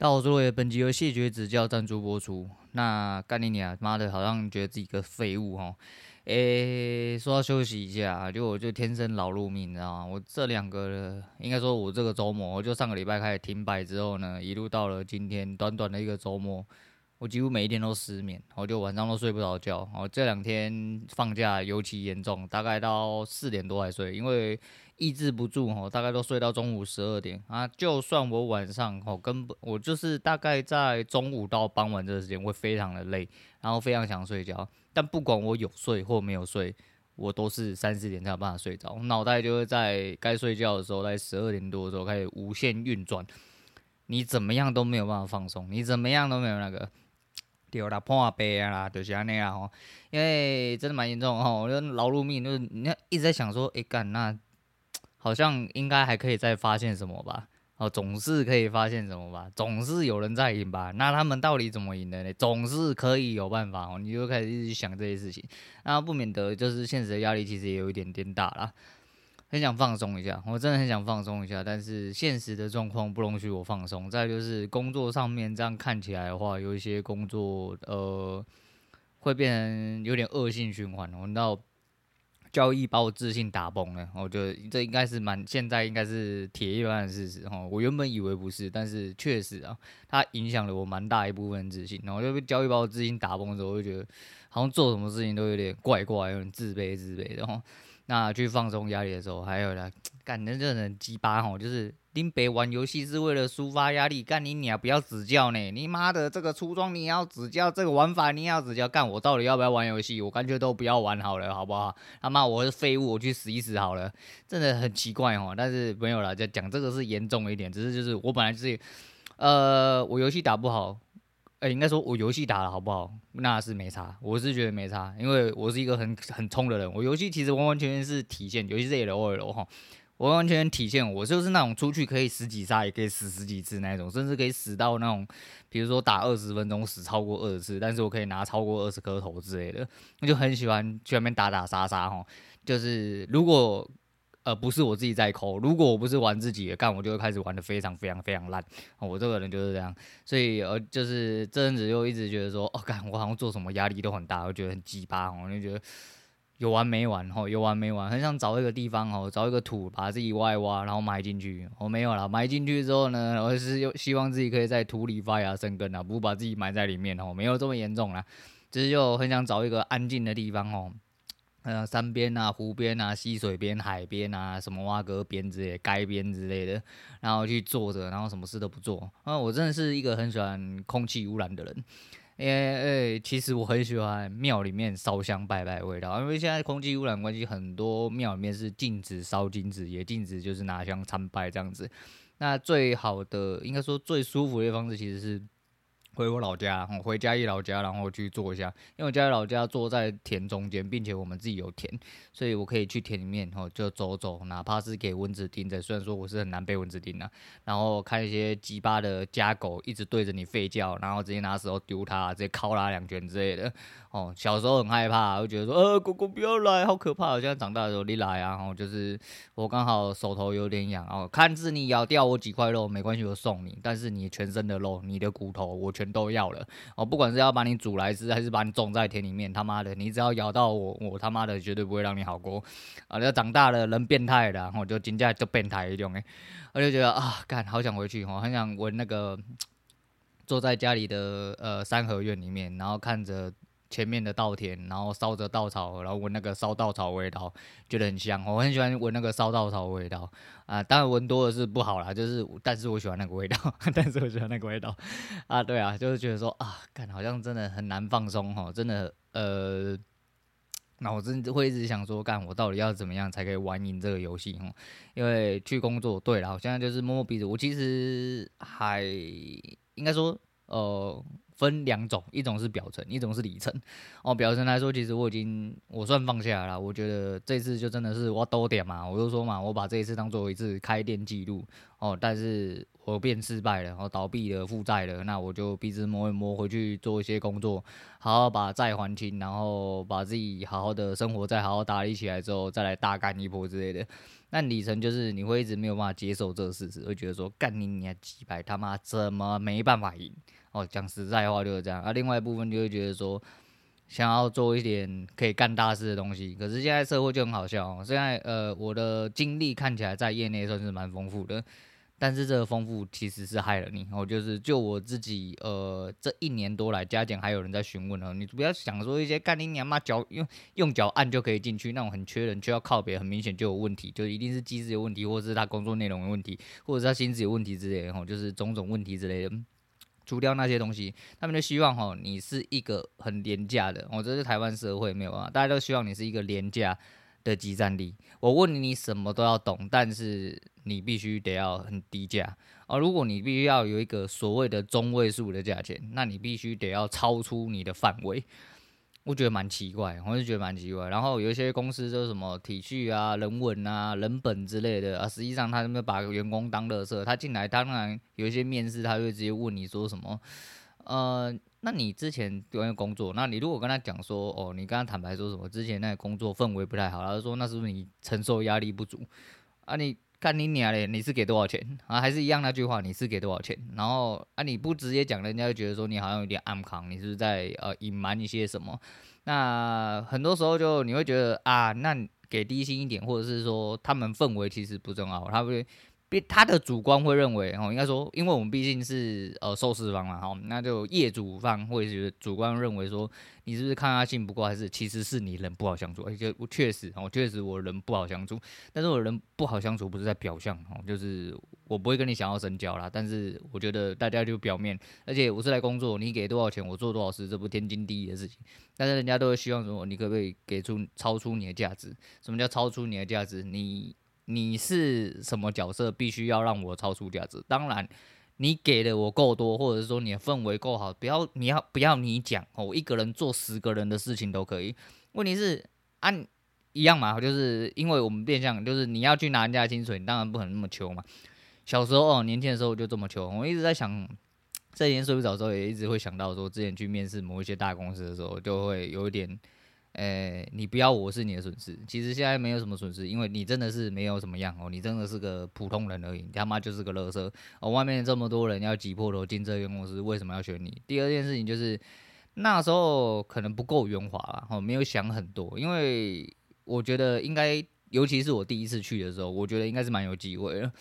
大家好，我是本集由谢绝指教赞助播出。那干你娘，妈的，好像觉得自己个废物哦。诶、说要休息一下，就我就天生劳碌命，你知道吗？我这两个，应该说我这个周末，我就上个礼拜开始停摆之后呢，一路到了今天，短短的一个周末，我几乎每一天都失眠，我就晚上都睡不着觉。我这两天放假尤其严重，大概到四点多才睡，因为。抑制不住吼，大概都睡到中午十二点啊。就算我晚上吼，根本我就是大概在中午到傍晚这个时间会非常的累，然后非常想睡觉。但不管我有睡或没有睡，我都是三四点才有办法睡着。脑袋就会在该睡觉的时候，在十二点多的时候开始无限运转。你怎么样都没有办法放松，你怎么样都没有那个掉了破杯啊，就是那样吼。因为真的蛮严重吼，我就劳碌命，就是你要一直在想说，哎干那。好像应该还可以再发现什么吧？哦，总是可以发现什么吧？总是有人在赢吧？那他们到底怎么赢的呢？总是可以有办法哦。你就开始一直想这些事情，那不免得就是现实的压力其实也有一点点大啦。很想放松一下，我真的很想放松一下，但是现实的状况不容许我放松。再就是工作上面这样看起来的话，有一些工作呃会变成有点恶性循环。我知道。交易把我自信打崩了，我觉得这应该是蛮现在应该是铁一般的事实哈。我原本以为不是，但是确实啊，它影响了我蛮大一部分自信。然后就被交易把我自信打崩之后，我就觉得好像做什么事情都有点怪怪，有点自卑自卑的哈。那去放松压力的时候，还有呢，感觉这人鸡巴吼，就是。林北玩游戏是为了抒发压力，干你娘不要指教呢！你妈的这个出装你要指教，这个玩法你要指教，干我到底要不要玩游戏？我干脆都不要玩好了，好不好？他妈我是废物，我去死一死好了，真的很奇怪哦。但是没有啦，就讲这个是严重一点，只是就是我本来就是，呃，我游戏打不好，哎、应该说我游戏打了好不好，那是没差，我是觉得没差，因为我是一个很很冲的人，我游戏其实完完全全是体现，尤其是 L O L 哈。完完全全体现我就是那种出去可以死几杀也可以死十几次那种，甚至可以死到那种，比如说打二十分钟死超过二十次，但是我可以拿超过二十颗头之类的，我就很喜欢去那边打打杀杀哈。就是如果呃不是我自己在抠，如果我不是玩自己的干，我就会开始玩得非常非常非常烂。我这个人就是这样，所以呃就是这阵子又一直觉得说，哦干我好像做什么压力都很大，我觉得很鸡巴，我就觉得。有完没完吼，有完没完，很想找一个地方吼，找一个土把自己挖一挖，然后埋进去。我没有了，埋进去之后呢，我是又希望自己可以在土里发芽生根啊，不把自己埋在里面吼，没有这么严重啦。只是就很想找一个安静的地方吼，呃，山边啊、湖边啊、溪水边、海边啊，什么蛙哥边之类、街边之类的，然后去坐着，然后什么事都不做。啊，我真的是一个很喜欢空气污染的人。诶诶、欸，其实我很喜欢庙里面烧香拜拜的味道，因为现在空气污染关系，很多庙里面是禁止烧金子，也禁止就是拿香参拜这样子。那最好的，应该说最舒服的方式，其实是。回我老家，我回嘉义老家，然后去坐一下。因为我嘉义老家坐在田中间，并且我们自己有田，所以我可以去田里面，然后就走走，哪怕是给蚊子叮的。虽然说我是很难被蚊子叮的，然后看一些鸡巴的家狗一直对着你吠叫，然后直接拿石头丢它，直接敲它两拳之类的。哦，小时候很害怕，会觉得说，呃，狗狗不要来，好可怕。现在长大的时候，你来啊，然后就是我刚好手头有点痒，哦，看是你咬掉我几块肉没关系，我送你，但是你全身的肉，你的骨头我全都要了。哦，不管是要把你煮来吃，还是把你种在田里面，他妈的，你只要咬到我，我他妈的绝对不会让你好过。啊，要长大了人变态的，然后就金价就变态一种诶，我就觉得啊，干，好想回去，我很想闻那个坐在家里的呃三合院里面，然后看着。前面的稻田，然后烧着稻草，然后闻那个烧稻草味道，觉得很香。我很喜欢闻那个烧稻草味道啊，当然闻多了是不好啦，就是，但是我喜欢那个味道，但是我喜欢那个味道啊，对啊，就是觉得说啊，看好像真的很难放松哈，真的呃，那我真的会一直想说，干我到底要怎么样才可以玩赢这个游戏哦？因为去工作，对了，我现在就是摸摸鼻子，我其实还应该说呃。分两种，一种是表层，一种是里层。哦，表层来说，其实我已经我算放下来了。我觉得这次就真的是我多点嘛，我就说嘛，我把这一次当做一次开店记录。哦，但是我变失败了，然后倒闭了，负债了，那我就鼻子摸一摸，回去做一些工作，好好把债还清，然后把自己好好的生活再好好打理起来之后，再来大干一波之类的。那里程就是你会一直没有办法接受这个事实，会觉得说干你你几百他妈怎么没办法赢？哦，讲实在话就是这样。啊，另外一部分就会觉得说想要做一点可以干大事的东西，可是现在社会就很好笑哦。现在呃，我的经历看起来在业内算是蛮丰富的。但是这个丰富其实是害了你，哦，就是就我自己，呃，这一年多来加减还有人在询问哦，你不要想说一些干你娘妈脚用用脚按就可以进去那种很缺人，却要靠别，很明显就有问题，就一定是机制有问题，或者是他工作内容有问题，或者是他心智有问题之类的，吼，就是种种问题之类的，除掉那些东西，他们就希望吼你是一个很廉价的，哦，这是台湾社会没有啊，大家都希望你是一个廉价的即战力。我问你，你什么都要懂，但是。你必须得要很低价啊！如果你必须要有一个所谓的中位数的价钱，那你必须得要超出你的范围。我觉得蛮奇怪，我是觉得蛮奇怪。然后有一些公司就是什么体恤啊、人文啊、人本之类的啊，实际上他们把员工当垃圾。他进来当然有一些面试，他会直接问你说什么？呃，那你之前有没有工作？那你如果跟他讲说，哦，你跟他坦白说什么？之前那个工作氛围不太好，他就说那是不是你承受压力不足啊？你。看你娘嘞，你是给多少钱啊？还是一样那句话，你是给多少钱？然后啊，你不直接讲，人家就觉得说你好像有点暗扛，你是不是在呃隐瞒一些什么？那很多时候就你会觉得啊，那给低薪一点，或者是说他们氛围其实不重要，他会。他的主观会认为，哦，应该说，因为我们毕竟是呃受试方嘛，哈，那就业主方会觉得主观认为说，你是不是抗压性不够，还是其实是你人不好相处？而且我确实，哦，确实我人不好相处，但是我人不好相处不是在表象，哦，就是我不会跟你想要深交啦，但是我觉得大家就表面，而且我是来工作，你给多少钱，我做多少事，这不天经地义的事情，但是人家都会希望说，你可不可以给出超出你的价值？什么叫超出你的价值？你。你是什么角色，必须要让我超出价值？当然，你给的我够多，或者是说你的氛围够好，不要你要不要你讲哦，我一个人做十个人的事情都可以。问题是按一样嘛，就是因为我们变相就是你要去拿人家的薪水，你当然不可能那么穷嘛。小时候哦，年轻的时候就这么穷。我一直在想，这几天睡不着的时候，也一直会想到说，之前去面试某一些大公司的时候，就会有一点。诶、你不要我是你的损失。其实现在没有什么损失，因为你真的是没有什么样哦，你真的是个普通人而已，你他妈就是个垃圾哦。外面这么多人要挤破头进这间公司，为什么要选你？第二件事情就是那时候可能不够圆滑了哦，没有想很多，因为我觉得应该，尤其是我第一次去的时候，我觉得应该是蛮有机会的。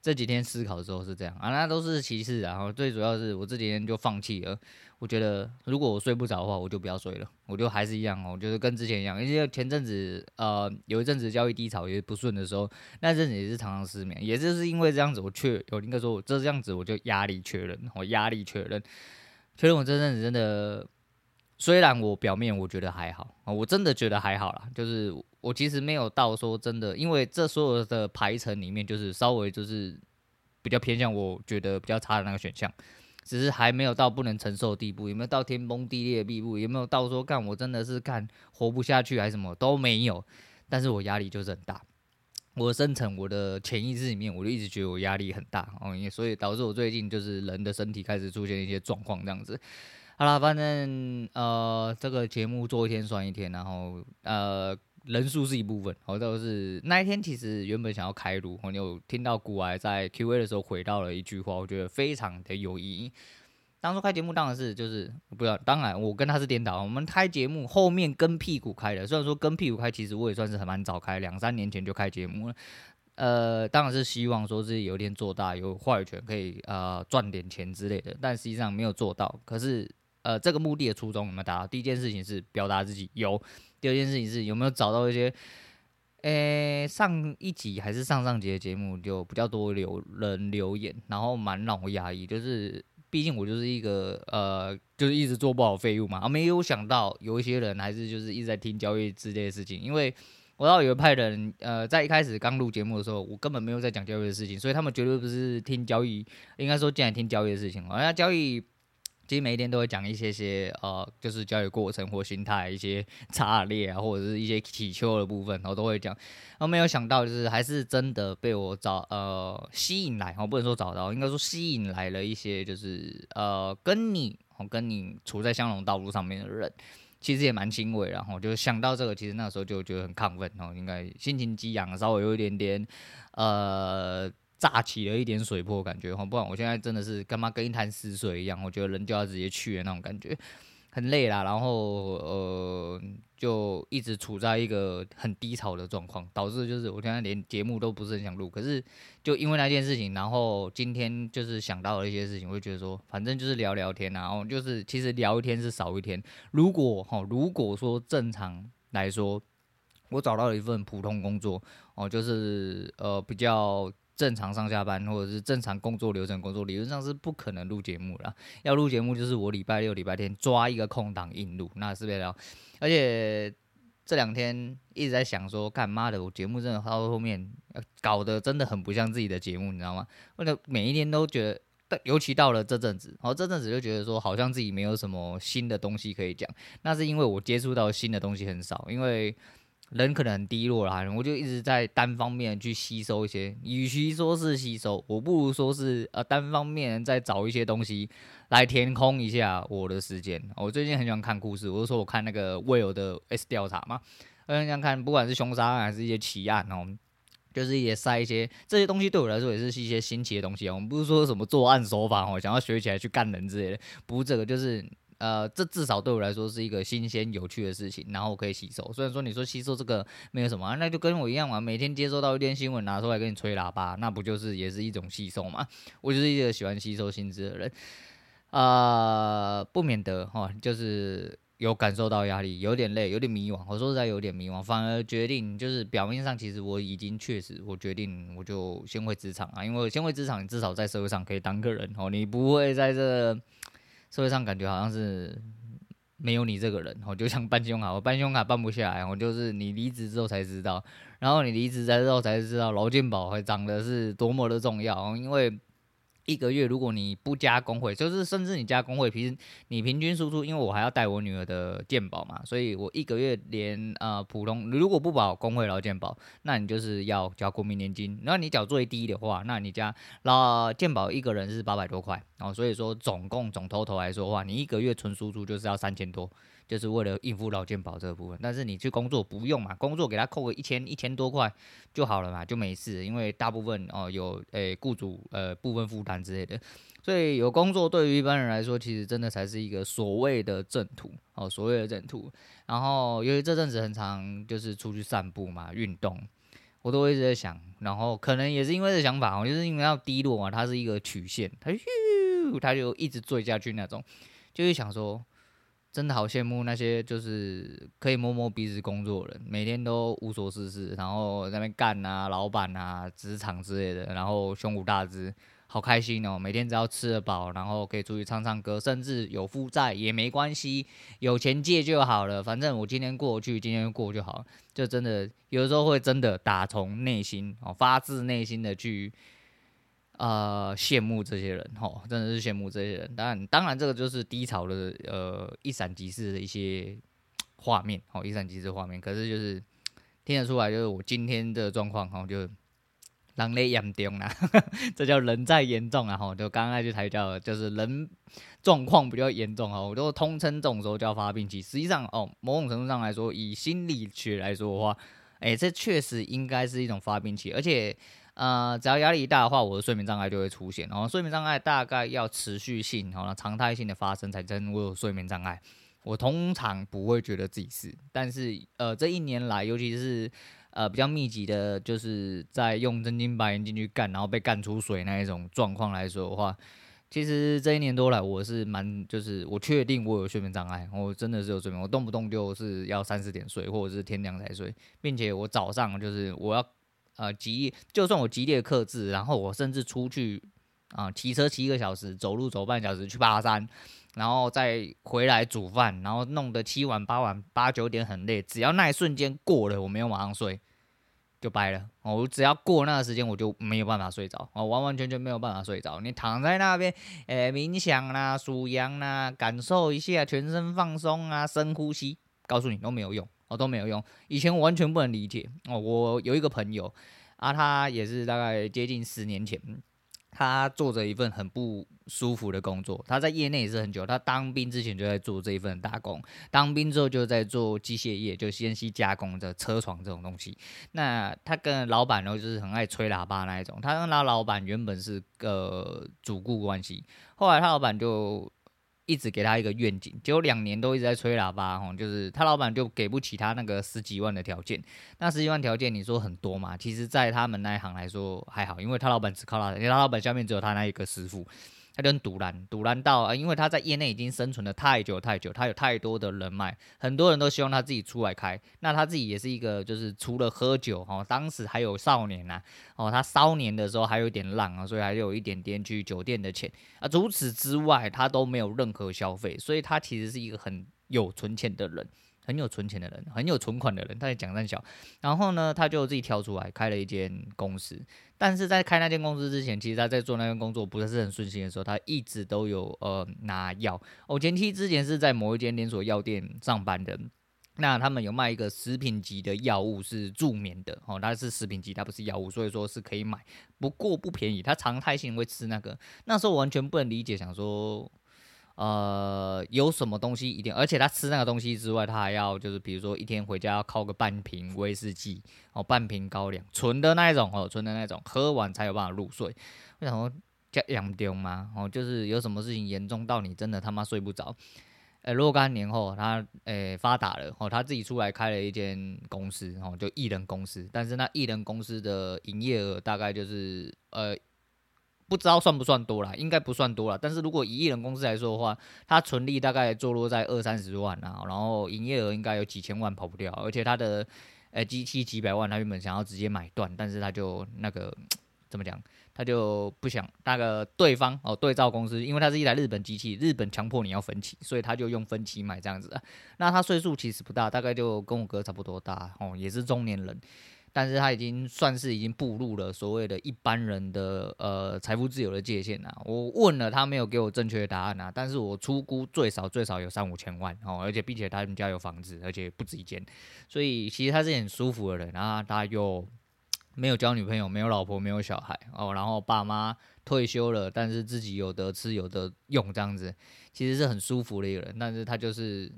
这几天思考的时候是这样啊，那都是其次，然后最主要是我这几天就放弃了。我觉得如果我睡不着的话，我就不要睡了，我就还是一样哦，就是跟之前一样。因为前阵子呃有一阵子交易低潮也不顺的时候，那阵子也是常常失眠，也就是因为这样子，我确有应该说我这样子我就压力确认，我压力确认，确认我这阵子真的，虽然我表面我觉得还好啊，我真的觉得还好啦，就是。我其实没有到说真的，因为这所有的排程里面，就是稍微就是比较偏向我觉得比较差的那个选项，只是还没有到不能承受的地步，有没有到天崩地裂的地步，有没有到说干我真的是干活不下去还是什么都没有，但是我压力就是很大，我深层我的潜意识里面，我就一直觉得我压力很大哦，所以导致我最近就是人的身体开始出现一些状况这样子。好了，反正呃这个节目做一天算一天，然后呃。人数是一部分，好，都是那一天其实原本想要开录，我有听到古埃在 Q&A 的时候回到了一句话，我觉得非常的有意义。当初开节目当然是就是不要，当然我跟他是颠倒，我们开节目后面跟屁股开的，虽然说跟屁股开，其实我也算是很蛮早开，两三年前就开节目了。呃，当然是希望说自己有一天做大，有话语权，可以呃赚点钱之类的，但实际上没有做到。可是呃这个目的的初衷有没有达到？第一件事情是表达自己有。第二件事情是有没有找到一些，诶、上一集还是上上集的节目就比较多留人留言，然后蛮让我压抑，就是毕竟我就是一个呃，就是一直做不好废物嘛，啊，没有想到有一些人还是就是一直在听交易之类的事情，因为我知道有一派人，呃，在一开始刚录节目的时候，我根本没有在讲交易的事情，所以他们绝对不是听交易，应该说进来听交易的事情，好像交易。其实每一天都会讲一些些呃，就是交易过程或心态一些差裂啊，或者是一些祈求的部分，我都会讲。然后没有想到，就是还是真的被我找呃吸引来，我不能说找到，应该说吸引来了一些就是呃跟你跟你处在相同道路上面的人。其实也蛮欣慰，然后就想到这个，其实那时候就觉得很亢奋哦，应该心情激昂，稍微有一点点呃炸起了一点水波感觉哈，不然我现在真的是干嘛跟一潭死水一样，我觉得人就要直接去的那种感觉。很累啦，然后呃，就一直处在一个很低潮的状况，导致就是我现在连节目都不是很想录。可是就因为那件事情，然后今天就是想到了一些事情，我就觉得说，反正就是聊聊天啊，然后就是其实聊一天是少一天。如果哈，如果说正常来说，我找到了一份普通工作哦，就是呃比较。正常上下班或者是正常工作流程工作，理论上是不可能录节目的。要录节目就是我礼拜六、礼拜天抓一个空档硬录，那是不是？而且这两天一直在想说，干妈的，我节目真的到后面搞得真的很不像自己的节目，你知道吗？为了每一天都觉得，尤其到了这阵子，然后这阵子就觉得说，好像自己没有什么新的东西可以讲。那是因为我接触到新的东西很少，因为。人可能很低落啦，我就一直在单方面去吸收一些，与其说是吸收，我不如说是呃单方面在找一些东西来填空一下我的时间。我最近很喜欢看故事，我就说我看那个 Will 的 S 调查嘛，我很想看，不管是凶杀案还是一些奇案哦，就是也塞一些这些东西，对我来说也是一些新奇的东西啊。我们不是说什么作案手法哦，想要学起来去干人之类的，不是这个，就是。呃，这至少对我来说是一个新鲜有趣的事情，然后我可以吸收。虽然说你说吸收这个没有什么，那就跟我一样嘛，每天接收到一点新闻拿出来跟你吹喇叭，那不就是也是一种吸收嘛？我就是一个喜欢吸收新知的人，呃，不免得哈，就是有感受到压力，有点累，有点迷惘。我说实在有点迷惘，反而决定就是表面上其实我已经确实，我决定我就先回职场啊，因为先回职场，你至少在社会上可以当个人哦，你不会在这。社会上感觉好像是没有你这个人，我就像办信用卡，我办信用卡办不下来，我就是你离职之后才知道，然后你离职之后才知道劳健保还长得是多么的重要，因为。一个月，如果你不加工会，就是甚至你加工会，平时你平均输出，因为我还要带我女儿的健保嘛，所以我一个月连呃普通，如果不保工会劳健保，那你就是要交国民年金。那你缴最低的话，那你加劳健保一个人是八百多块，然后所以说总共总投投来说的话，你一个月纯输出就是要三千多。就是为了应付劳健保这个部分，但是你去工作不用嘛，工作给他扣个一千一千多块就好了嘛，就没事。因为大部分哦有诶雇主呃部分负担之类的，所以有工作对于一般人来说，其实真的才是一个所谓的正途哦，所谓的正途。然后由于这阵子很常就是出去散步嘛，运动，我都会一直在想，然后可能也是因为这想法，我就是因为要低落嘛，它是一个曲线，它咻它就一直坠下去那种，就是想说。真的好羡慕那些就是可以摸摸鼻子工作的人，每天都无所事事，然后在那边干啊，老板啊，职场之类的，然后胸无大志，好开心哦！每天只要吃得饱，然后可以出去唱唱歌，甚至有负债也没关系，有钱借就好了，反正我今天过去，今天过就好。就真的有的时候会真的打从内心哦，发自内心的去。呃，羡慕这些人吼，真的是羡慕这些人。当然，当然，这个就是低潮的呃一闪即逝的一些画面，哦，一闪即逝画面。可是就是听得出来，就是我今天的状况，哈，就人类严重啦，这叫人在严重啊，吼，就刚刚那句才叫就是人状况比较严重啊，我都通称这种时候叫发病期。实际上哦，某种程度上来说，以心理学来说的话，哎，这确实应该是一种发病期，而且。呃，只要压力一大的话，我的睡眠障碍就会出现。然后睡眠障碍大概要持续性，然后常态性的发生才真我有睡眠障碍。我通常不会觉得自己是，但是呃，这一年来，尤其是呃比较密集的，就是在用真金白银进去干，然后被干出水那一种状况来说的话，其实这一年多来，我是蛮就是我确定我有睡眠障碍，我真的是有睡眠，我动不动就是要三四点睡，或者是天亮才睡，并且我早上就是我要。呃，极就算我极力克制，然后我甚至出去啊，骑车骑一个小时，走路走半小时去爬山，然后再回来煮饭，然后弄得七晚八晚八九点很累，只要那一瞬间过了，我没有马上睡，就掰了。我只要过那个时间，我就没有办法睡着，我完完全全没有办法睡着。你躺在那边，诶，冥想啦，数羊啦，感受一下全身放松啊，深呼吸，告诉你都没有用。哦，都没有用。以前完全不能理解哦。我有一个朋友啊，他也是大概接近十年前，他做着一份很不舒服的工作。他在业内也是很久，他当兵之前就在做这一份打工，当兵之后就在做机械业，就 CNC 加工的车床这种东西。那他跟老板呢，就是很爱吹喇叭那一种。他跟他老板原本是个主顾关系，后来他老板就。一直给他一个愿景，结果两年都一直在吹喇叭，吼，就是他老板就给不起他那个十几万的条件。那十几万条件，你说很多嘛？其实，在他们那一行来说还好，因为他老板只靠他，因为他老板下面只有他那一个师傅。他就很赌烂，赌烂到啊，因为他在业内已经生存了太久太久，他有太多的人脉，很多人都希望他自己出来开。那他自己也是一个，就是除了喝酒哦，当时还有少年呐、哦，他少年的时候还有点浪啊，所以还有一点点去酒店的钱啊。除此之外，他都没有任何消费，所以他其实是一个很有存钱的人。很有存钱的人，很有存款的人，他也讲三小。然后呢，他就自己跳出来开了一间公司。但是在开那间公司之前，其实他在做那份工作不是很顺心的时候，他一直都有呃拿药。我前期之前是在某一间连锁药店上班的，那他们有卖一个食品级的药物是助眠的哦，它是食品级，它不是药物，所以说是可以买，不过不便宜。他常态性会吃那个，那时候我完全不能理解，想说。呃，有什么东西一定，而且他吃那个东西之外，他还要就是比如说一天回家要靠个半瓶威士忌哦，半瓶高粱，纯的那一种哦，纯的那种，喝完才有办法入睡。为什么这样丢吗？哦，就是有什么事情严重到你真的他妈睡不着。呃，若干年后他诶、发达了哦，他自己出来开了一间公司哦，就艺人公司，但是那艺人公司的营业额大概就是呃。不知道算不算多啦，应该不算多啦。但是如果以艺人公司来说的话，他纯利大概坐落在二三十万啊，然后营业额应该有几千万跑不掉，而且他的呃机器几百万，他原本想要直接买断，但是他就那个 怎么讲，他就不想那个对方哦对照公司，因为他是一台日本机器，日本强迫你要分期，所以他就用分期买这样子。那他岁数其实不大，大概就跟我哥差不多大哦，也是中年人。但是他已经算是已经步入了所谓的一般人的呃财富自由的界限了。我问了他没有给我正确的答案啊，但是我出估最少最少有三五千万哦，而且并且他们家有房子，而且不止一间，所以其实他是很舒服的人。然后他又没有交女朋友，没有老婆，没有小孩哦，然后爸妈退休了，但是自己有得吃有得用这样子，其实是很舒服的一个人。但是他就是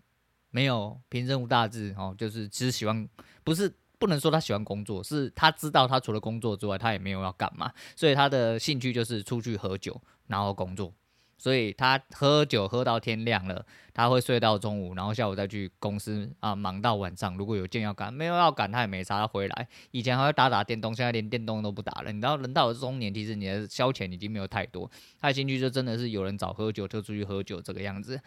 没有平生无大志哦，就是其实喜欢不是。不能说他喜欢工作，是他知道他除了工作之外，他也没有要干嘛，所以他的兴趣就是出去喝酒，然后工作。所以他喝酒喝到天亮了，他会睡到中午，然后下午再去公司啊，忙到晚上。如果有件要赶，没有要赶，他也没啥，他回来。以前还会打打电动，现在连电动都不打了。你知道，人到了中年，其实你的消遣已经没有太多，他的兴趣就真的是有人找喝酒就出去喝酒这个样子。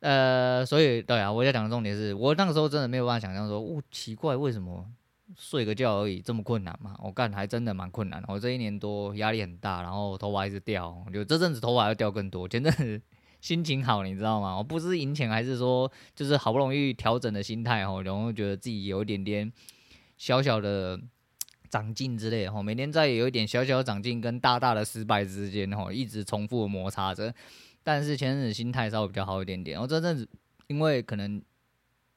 呃，所以对啊，我要讲的重点是我那个时候真的没有办法想象说，哦，奇怪，为什么睡个觉而已这么困难嘛？我干还真的蛮困难。我这一年多压力很大，然后头发一直掉，就这阵子头发要掉更多。前阵子心情好，你知道吗？我不是赢钱，还是说就是好不容易调整的心态哦，然后觉得自己有一点点小小的长进之类的，每天在有一点小小的长进跟大大的失败之间哦，一直重复摩擦着。但是前阵子心态稍微比较好一点点，然后这阵子因为可能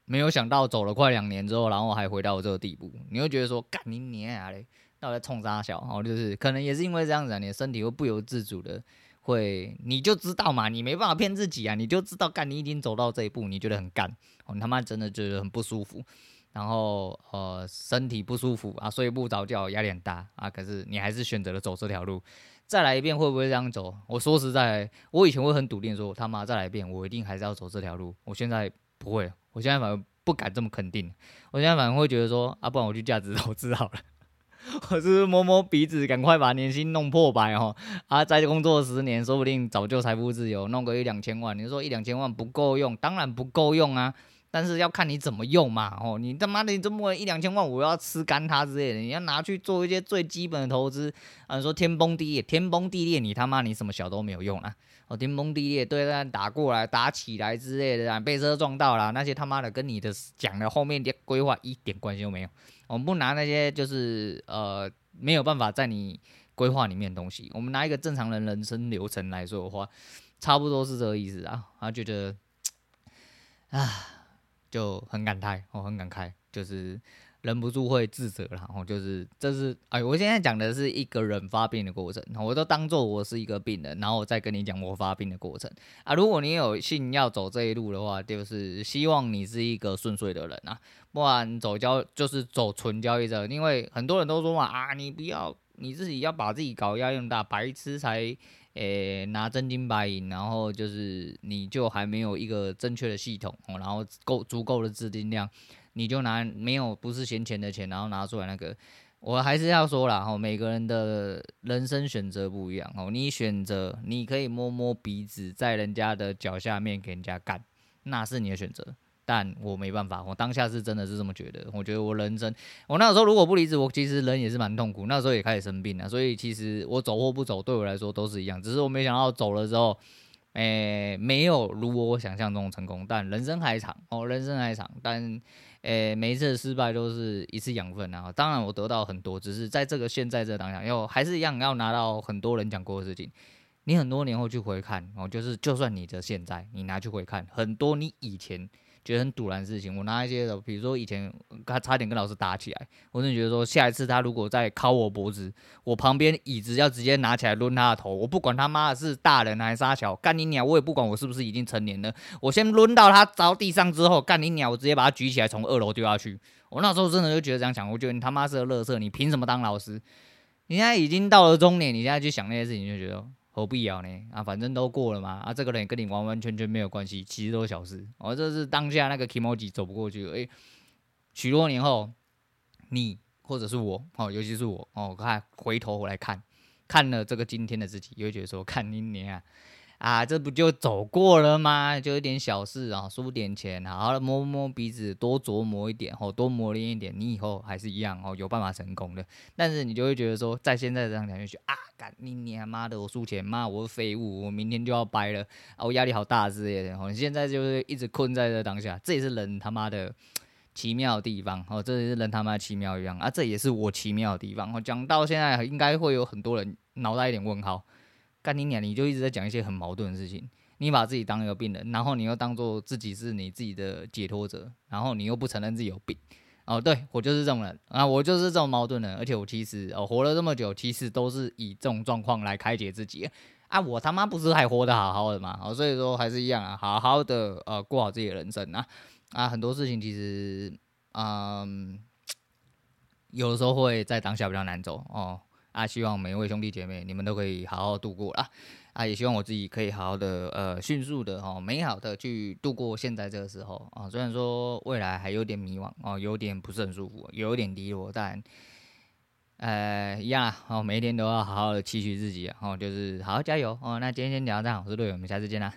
没有想到走了快两年之后，然后还回到这个地步，你会觉得说干你娘啊嘞，那我在冲啥小，然后就是可能也是因为这样子啊，你的身体会不由自主的会，你就知道嘛，你没办法骗自己啊，你就知道干你已经走到这一步，你觉得很干，你他妈真的觉得很不舒服，然后呃身体不舒服啊，睡不着觉，压力很大啊，可是你还是选择了走这条路。再来一遍会不会这样走？我说实在，我以前会很笃定说他妈再来一遍，我一定还是要走这条路。我现在不会，我现在反而不敢这么肯定。我现在反而会觉得说，啊，不然我去价值投资好了。我是摸摸鼻子，赶快把年薪弄破百哦。啊，再工作十年，说不定早就财富自由，弄个一两千万。你说一两千万不够用？当然不够用啊。但是要看你怎么用嘛，哦，你他妈的你这么一两千万，我要吃干它之类的，你要拿去做一些最基本的投资啊，说天崩地裂，天崩地裂，你他妈你什么小都没有用啊，哦，天崩地裂，对岸打过来，打起来之类的，被车撞到了，那些他妈的跟你的讲的后面的规划一点关系都没有，我们不拿那些就是呃没有办法在你规划里面的东西，我们拿一个正常人人生流程来说的话，差不多是这个意思啊，他觉得，啊。就很感慨，我很感慨，就是忍不住会自责，然后就是这是哎，我现在讲的是一个人发病的过程，我都当做我是一个病人，然后我再跟你讲我发病的过程啊。如果你有幸要走这一路的话，就是希望你是一个顺遂的人啊，不然走交就是走纯交易者，因为很多人都说嘛啊，你不要你自己要把自己搞压用大，白痴才诶、拿真金白银，然后就是你就还没有一个正确的系统，然后够足够的资金量。你就拿没有不是闲钱的钱，然后拿出来那个，我还是要说啦，吼，每个人的人生选择不一样哦。你选择你可以摸摸鼻子，在人家的脚下面给人家干，那是你的选择。但我没办法，我当下是真的是这么觉得。我觉得我人生，我那时候如果不离职，我其实人也是蛮痛苦。那时候也开始生病了，所以其实我走或不走，对我来说都是一样。只是我没想到走了之后。诶、没有如果我想象中成功，但人生还长哦，人生还长，但诶、每一次的失败都是一次养分啊。当然我得到很多，只是在这个现在这当下，要还是一样要拿到很多人讲过的事情。你很多年后去回看哦，就是就算你的现在，你拿去回看很多你以前。觉得很堵然的事情，我拿一些的，比如说以前他差点跟老师打起来，我真的觉得说下一次他如果再敲我脖子，我旁边椅子要直接拿起来抡他的头，我不管他妈的是大人还是杀小，干你鸟，我也不管我是不是已经成年了，我先抡到他着地上之后，干你鸟，我直接把他举起来从二楼丢下去。我那时候真的就觉得这样想，我觉得你他妈是个乐色，你凭什么当老师？你现在已经到了中年，你现在去想那些事情，就觉得。何必要呢啊，反正都过了嘛啊，这个人跟你完完全全没有关系，其实都是小事。哦，这是当下那个 kimoji 走不过去。诶、许多年后，你或者是我哦，尤其是我哦，看回头来看，看了这个今天的自己，又觉得说，看你你啊。啊，这不就走过了吗？就一点小事啊，输点钱，好好的摸摸鼻子，多琢磨一点，哦，多磨练一点，你以后还是一样哦，有办法成功的。但是你就会觉得说，在现在这样感觉，啊，干你你他妈的，我输钱，妈，我是废物，我明天就要掰了，啊，我压力好大之类的。哦，你现在就是一直困在这当下，这也是人他妈的奇妙的地方哦，这也是人他妈奇妙一样啊，这也是我奇妙的地方。哦，讲到现在，应该会有很多人脑袋一点问号。干你娘！你就一直在讲一些很矛盾的事情，你把自己当一个病人，然后你又当做自己是你自己的解脱者，然后你又不承认自己有病。哦，对，我就是这种人啊，我就是这种矛盾人，而且我其实哦活了这么久，其实都是以这种状况来开解自己啊。我他妈不是还活得好好的吗？哦，所以说还是一样啊，好好的呃过好自己的人生啊啊，很多事情其实嗯有的时候会在当下比较难走哦。啊，希望每一位兄弟姐妹，你们都可以好好度过啦。啊，也希望我自己可以好好的，呃，迅速的哦，美好的去度过现在这个时候啊。虽然说未来还有点迷惘哦，有点不是很舒服，有点低落，但，呃，一样啊，哦，每一天都要好好的期许自己啊，哦，就是好好加油哦。那今天先聊到这，我是队友，我们下次见啦。